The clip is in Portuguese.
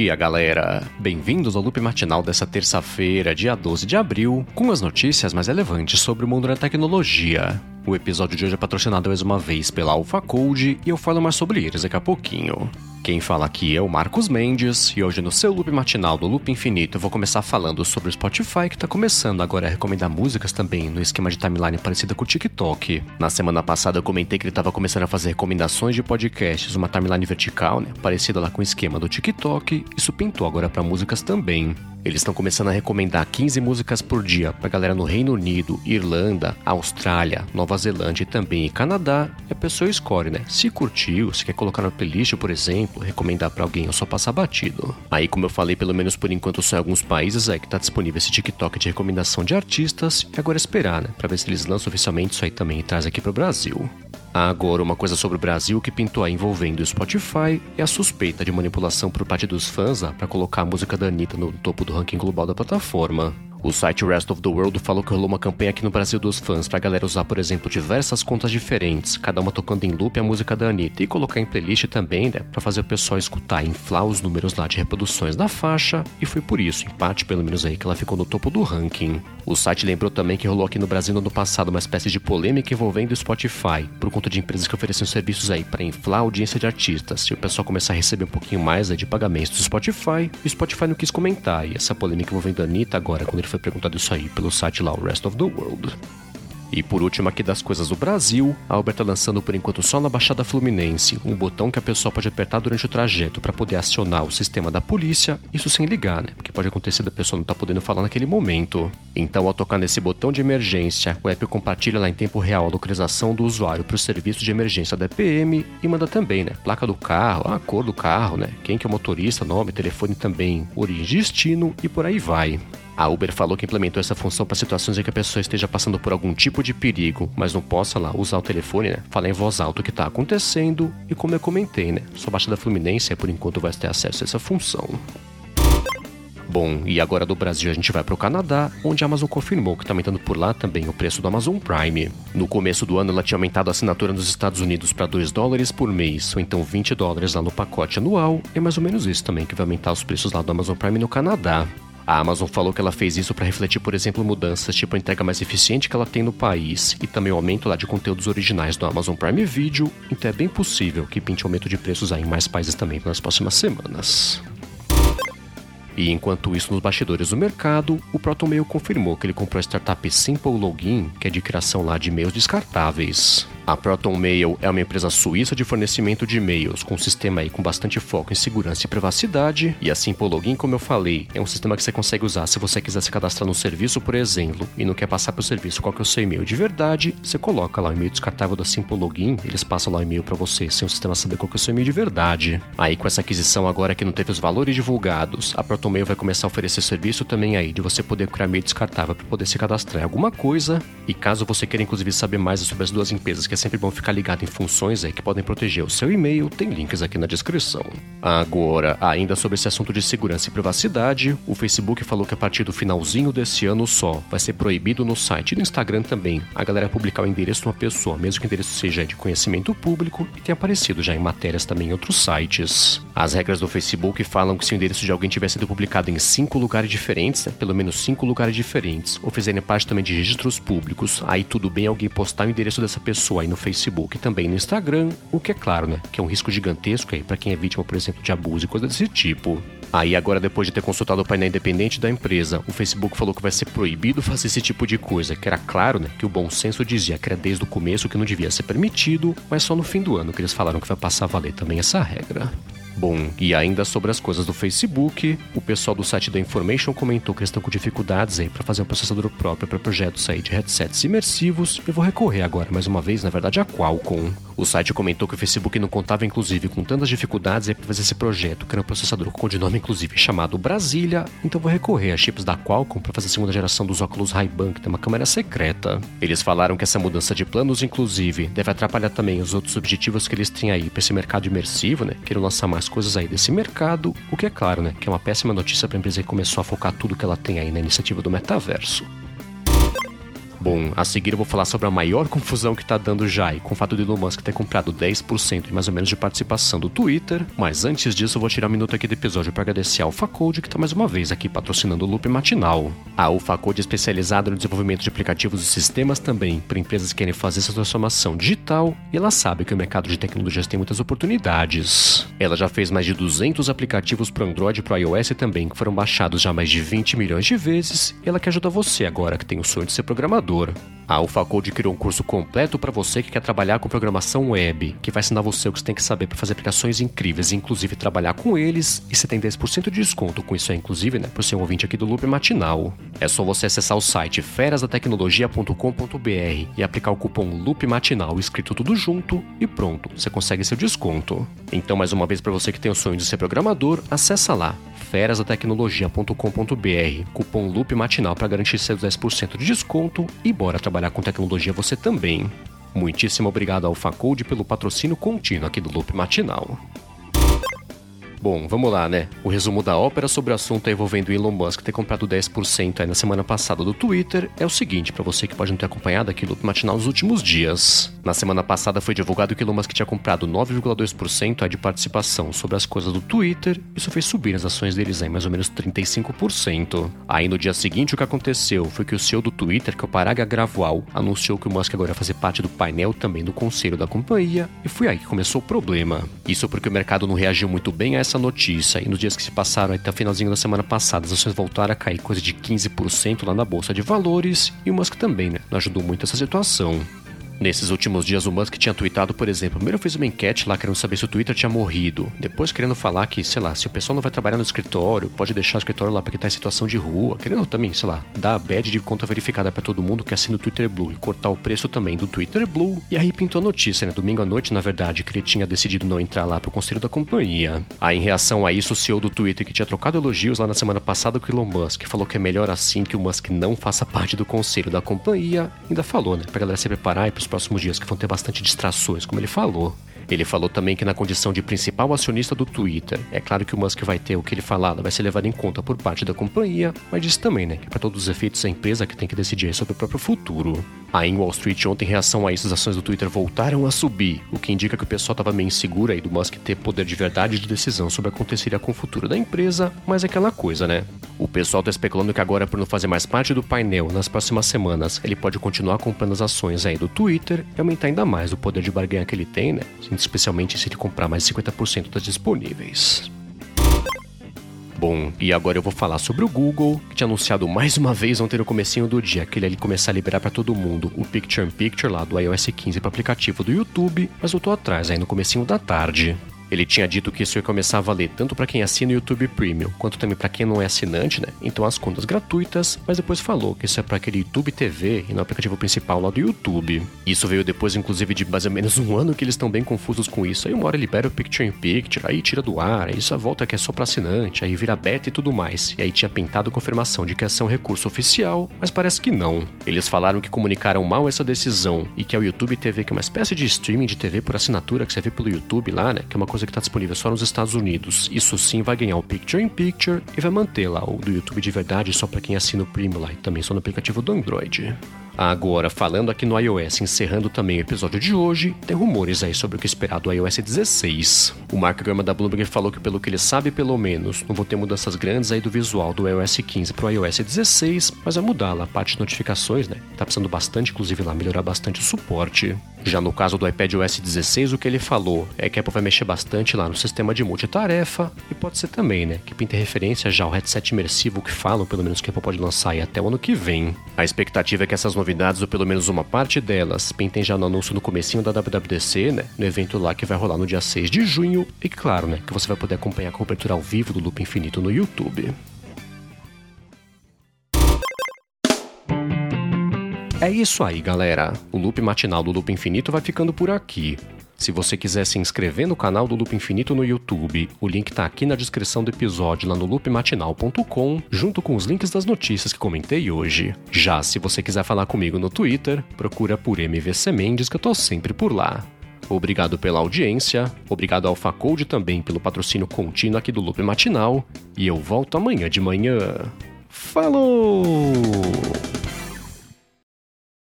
dia, galera! Bem-vindos ao loop matinal dessa terça-feira, dia 12 de abril, com as notícias mais relevantes sobre o mundo da tecnologia. O episódio de hoje é patrocinado mais uma vez pela Alpha Code e eu falo mais sobre eles daqui a pouquinho. Quem fala aqui é o Marcos Mendes e hoje no seu loop matinal do Loop Infinito eu vou começar falando sobre o Spotify que está começando agora a recomendar músicas também no esquema de timeline parecido com o TikTok. Na semana passada eu comentei que ele estava começando a fazer recomendações de podcasts, uma timeline vertical, né, parecida lá com o esquema do TikTok. Isso pintou agora para músicas também. Eles estão começando a recomendar 15 músicas por dia pra galera no Reino Unido, Irlanda, Austrália, Nova Zelândia e também Canadá. E a pessoa escolhe, né? Se curtiu, se quer colocar na playlist, por exemplo, recomendar para alguém ou só passar batido. Aí, como eu falei, pelo menos por enquanto em alguns países aí que tá disponível esse TikTok de recomendação de artistas. E agora é esperar, né? Pra ver se eles lançam oficialmente isso aí também e traz aqui pro Brasil. Agora, uma coisa sobre o Brasil que pintou aí envolvendo o Spotify é a suspeita de manipulação por parte dos fãs para colocar a música da Anitta no topo do ranking global da plataforma. O site Rest of the World falou que rolou uma campanha aqui no Brasil dos fãs pra galera usar, por exemplo, diversas contas diferentes, cada uma tocando em loop a música da Anitta, e colocar em playlist também, né, pra fazer o pessoal escutar inflar os números lá de reproduções da faixa, e foi por isso, em parte pelo menos aí, que ela ficou no topo do ranking. O site lembrou também que rolou aqui no Brasil no ano passado uma espécie de polêmica envolvendo o Spotify, por conta de empresas que ofereciam serviços aí para inflar a audiência de artistas, e o pessoal começar a receber um pouquinho mais aí de pagamentos do Spotify, o Spotify não quis comentar, e essa polêmica envolvendo a Anitta agora, quando ele foi perguntado isso aí pelo site lá, o Rest of the World. E por último aqui das coisas do Brasil, a Uber está lançando por enquanto só na Baixada Fluminense um botão que a pessoa pode apertar durante o trajeto para poder acionar o sistema da polícia, isso sem ligar, né? Porque pode acontecer da pessoa não tá podendo falar naquele momento. Então, ao tocar nesse botão de emergência, o app compartilha lá em tempo real a localização do usuário para o serviço de emergência da EPM e manda também, né? Placa do carro, a cor do carro, né? Quem que é o motorista, nome, telefone também, origem destino e por aí vai. A Uber falou que implementou essa função para situações em que a pessoa esteja passando por algum tipo de perigo, mas não possa lá usar o telefone, né? Falar em voz alta o que está acontecendo e como eu comentei, né? Só Baixada Fluminense por enquanto vai ter acesso a essa função. Bom, e agora do Brasil a gente vai para o Canadá, onde a Amazon confirmou que está aumentando por lá também o preço do Amazon Prime. No começo do ano ela tinha aumentado a assinatura nos Estados Unidos para 2 dólares por mês, ou então 20 dólares lá no pacote anual, é mais ou menos isso também que vai aumentar os preços lá do Amazon Prime no Canadá. A Amazon falou que ela fez isso para refletir, por exemplo, mudanças tipo a entrega mais eficiente que ela tem no país e também o aumento lá de conteúdos originais do Amazon Prime Video, então é bem possível que pinte aumento de preços aí em mais países também nas próximas semanas. E enquanto isso, nos bastidores do mercado, o ProtonMail confirmou que ele comprou a startup Simple Login, que é de criação lá de e-mails descartáveis. A Proton Mail é uma empresa suíça de fornecimento de e-mails, com um sistema aí com bastante foco em segurança e privacidade. E a Simple Login, como eu falei, é um sistema que você consegue usar se você quiser se cadastrar no serviço, por exemplo, e não quer passar para o serviço qual que é o seu e-mail de verdade, você coloca lá o e-mail descartável da Simple Login, eles passam lá o e-mail para você sem o sistema saber qual que é o seu e-mail de verdade. Aí com essa aquisição agora que não teve os valores divulgados, a Proton Mail vai começar a oferecer serviço também aí de você poder criar e-mail descartável para poder se cadastrar em alguma coisa. E caso você queira inclusive saber mais sobre as duas empresas que sempre bom ficar ligado em funções aí que podem proteger o seu e-mail, tem links aqui na descrição. Agora, ainda sobre esse assunto de segurança e privacidade, o Facebook falou que a partir do finalzinho desse ano só vai ser proibido no site e no Instagram também a galera publicar o endereço de uma pessoa, mesmo que o endereço seja de conhecimento público e tenha aparecido já em matérias também em outros sites. As regras do Facebook falam que se o endereço de alguém tiver sido publicado em cinco lugares diferentes, né, pelo menos cinco lugares diferentes, ou fizerem parte também de registros públicos, aí tudo bem alguém postar o endereço dessa pessoa aí no Facebook e também no Instagram, o que é claro, né, que é um risco gigantesco aí para quem é vítima, por exemplo, de abuso e coisa desse tipo. Aí agora, depois de ter consultado o painel independente da empresa, o Facebook falou que vai ser proibido fazer esse tipo de coisa, que era claro, né, que o bom senso dizia que era desde o começo que não devia ser permitido, mas só no fim do ano que eles falaram que vai passar a valer também essa regra. Bom, e ainda sobre as coisas do Facebook, o pessoal do site da Information comentou que eles estão com dificuldades aí para fazer um processador próprio para projetos aí de headsets imersivos. Eu vou recorrer agora mais uma vez, na verdade, a Qualcomm. O site comentou que o Facebook não contava inclusive com tantas dificuldades para fazer esse projeto, que era um processador com codinome inclusive chamado Brasília, então vou recorrer a chips da Qualcomm para fazer a segunda geração dos óculos Ray-Ban, que tem uma câmera secreta. Eles falaram que essa mudança de planos inclusive deve atrapalhar também os outros objetivos que eles têm aí para esse mercado imersivo, né? Querem lançar mais coisas aí desse mercado, o que é claro, né, que é uma péssima notícia para a empresa que começou a focar tudo que ela tem aí na iniciativa do metaverso. Bom, a seguir eu vou falar sobre a maior confusão que tá dando já e com o fato de Elon Musk ter comprado 10% mais ou menos de participação do Twitter. Mas antes disso, eu vou tirar um minuto aqui do episódio para agradecer a AlphaCode, que tá mais uma vez aqui patrocinando o Loop Matinal. A AlphaCode é especializada no desenvolvimento de aplicativos e sistemas também para empresas que querem fazer essa transformação digital e ela sabe que o mercado de tecnologias tem muitas oportunidades. Ela já fez mais de 200 aplicativos para Android e para iOS também, que foram baixados já mais de 20 milhões de vezes, e ela quer ajudar você agora que tem o sonho de ser programador programador. A AlphaCode criou um curso completo para você que quer trabalhar com programação web, que vai ensinar você o que você tem que saber para fazer aplicações incríveis, inclusive trabalhar com eles, e você tem 10% de desconto com isso, é inclusive, né, por ser um ouvinte aqui do Loop Matinal. É só você acessar o site ferasdatecnologia.com.br e aplicar o cupom Loop Matinal escrito tudo junto e pronto, você consegue seu desconto. Então, mais uma vez para você que tem o sonho de ser programador, acessa lá ferasdatecnologia.com.br, cupom Loop Matinal para garantir seus 10% de desconto e bora trabalhar com tecnologia você também. Muitíssimo obrigado ao Facode pelo patrocínio contínuo aqui do Loop Matinal. Bom, vamos lá, né? O resumo da ópera sobre o assunto envolvendo Elon Musk ter comprado 10% aí na semana passada do Twitter é o seguinte, para você que pode não ter acompanhado aquilo matinal nos últimos dias. Na semana passada foi divulgado que Elon Musk tinha comprado 9,2% de participação sobre as coisas do Twitter. Isso fez subir as ações deles em mais ou menos 35%. Aí no dia seguinte o que aconteceu foi que o CEO do Twitter, que é o Parag Agrawal, anunciou que o Musk agora ia fazer parte do painel também do conselho da companhia, e foi aí que começou o problema. Isso porque o mercado não reagiu muito bem a essa essa notícia e nos dias que se passaram até o finalzinho da semana passada, as ações voltaram a cair coisa de 15% lá na bolsa de valores e o Musk também, né? Não ajudou muito essa situação. Nesses últimos dias, o Musk tinha tweetado, por exemplo, primeiro fez uma enquete lá querendo saber se o Twitter tinha morrido, depois querendo falar que, sei lá, se o pessoal não vai trabalhar no escritório, pode deixar o escritório lá porque tá em situação de rua, querendo também, sei lá, dar a badge de conta verificada para todo mundo que assina o Twitter Blue e cortar o preço também do Twitter Blue. E aí pintou a notícia, né, domingo à noite, na verdade, que ele tinha decidido não entrar lá pro conselho da companhia. Aí, em reação a isso, o CEO do Twitter, que tinha trocado elogios lá na semana passada com o Elon Musk, falou que é melhor assim que o Musk não faça parte do conselho da companhia, ainda falou, né, pra galera se preparar e pros próximos dias que vão ter bastante distrações, como ele falou. Ele falou também que na condição de principal acionista do Twitter, é claro que o Musk vai ter o que ele falar, vai ser levado em conta por parte da companhia, mas disse também, né, que para todos os efeitos é a empresa que tem que decidir sobre o próprio futuro. Aí em Wall Street ontem, em reação a isso, as ações do Twitter voltaram a subir, o que indica que o pessoal estava meio inseguro aí do Musk ter poder de verdade de decisão sobre o que aconteceria com o futuro da empresa, mas é aquela coisa, né? O pessoal está especulando que agora, por não fazer mais parte do painel nas próximas semanas, ele pode continuar comprando as ações aí do Twitter e aumentar ainda mais o poder de barganha que ele tem, né? Especialmente se ele comprar mais 50% das disponíveis. Bom, e agora eu vou falar sobre o Google, que tinha anunciado mais uma vez ontem no comecinho do dia que ele ia começar a liberar para todo mundo o Picture in Picture lá do iOS 15 para aplicativo do YouTube, mas voltou atrás aí no comecinho da tarde. Ele tinha dito que isso ia começar a valer tanto para quem assina o YouTube Premium, quanto também para quem não é assinante, né? Então as contas gratuitas, mas depois falou que isso é para aquele YouTube TV e no aplicativo principal lá do YouTube. Isso veio depois, inclusive, de mais ou menos um ano que eles estão bem confusos com isso. Aí uma hora libera o Picture in Picture, aí tira do ar, aí só volta que é só para assinante, aí vira beta e tudo mais. E aí tinha pintado confirmação de que ia ser um recurso oficial, mas parece que não. Eles falaram que comunicaram mal essa decisão e que é o YouTube TV, que é uma espécie de streaming de TV por assinatura que você vê pelo YouTube lá, né? Que é uma coisa que está disponível só nos Estados Unidos. Isso sim vai ganhar o Picture in Picture e vai manter lá o do YouTube de verdade só para quem assina o Premium lá e também só no aplicativo do Android. Agora, falando aqui no iOS, encerrando também o episódio de hoje, tem rumores aí sobre o que esperar do iOS 16. O Mark Gurman da Bloomberg falou que, pelo que ele sabe, pelo menos, não vão ter mudanças grandes aí do visual do iOS 15 para o iOS 16, mas vai mudar lá a parte de notificações, né? Tá precisando bastante, inclusive lá, melhorar bastante o suporte. Já no caso do iPadOS 16, o que ele falou é que a Apple vai mexer bastante lá no sistema de multitarefa e pode ser também, né, que pinte referência já ao headset imersivo que falam, pelo menos que a Apple pode lançar aí até o ano que vem. A expectativa é que essas novidades, ou pelo menos uma parte delas, pintem já no anúncio no comecinho da WWDC, né, no evento lá que vai rolar no dia 6 de junho e claro, né, que você vai poder acompanhar a cobertura ao vivo do Loop Infinito no YouTube. É isso aí, galera. O loop matinal do Loop Infinito vai ficando por aqui. Se você quiser se inscrever no canal do Loop Infinito no YouTube, o link tá aqui na descrição do episódio lá no loopmatinal.com, junto com os links das notícias que comentei hoje. Já se você quiser falar comigo no Twitter, procura por MVC Mendes que eu tô sempre por lá. Obrigado pela audiência, obrigado ao Facode também pelo patrocínio contínuo aqui do Loop Matinal, e eu volto amanhã de manhã. Falou!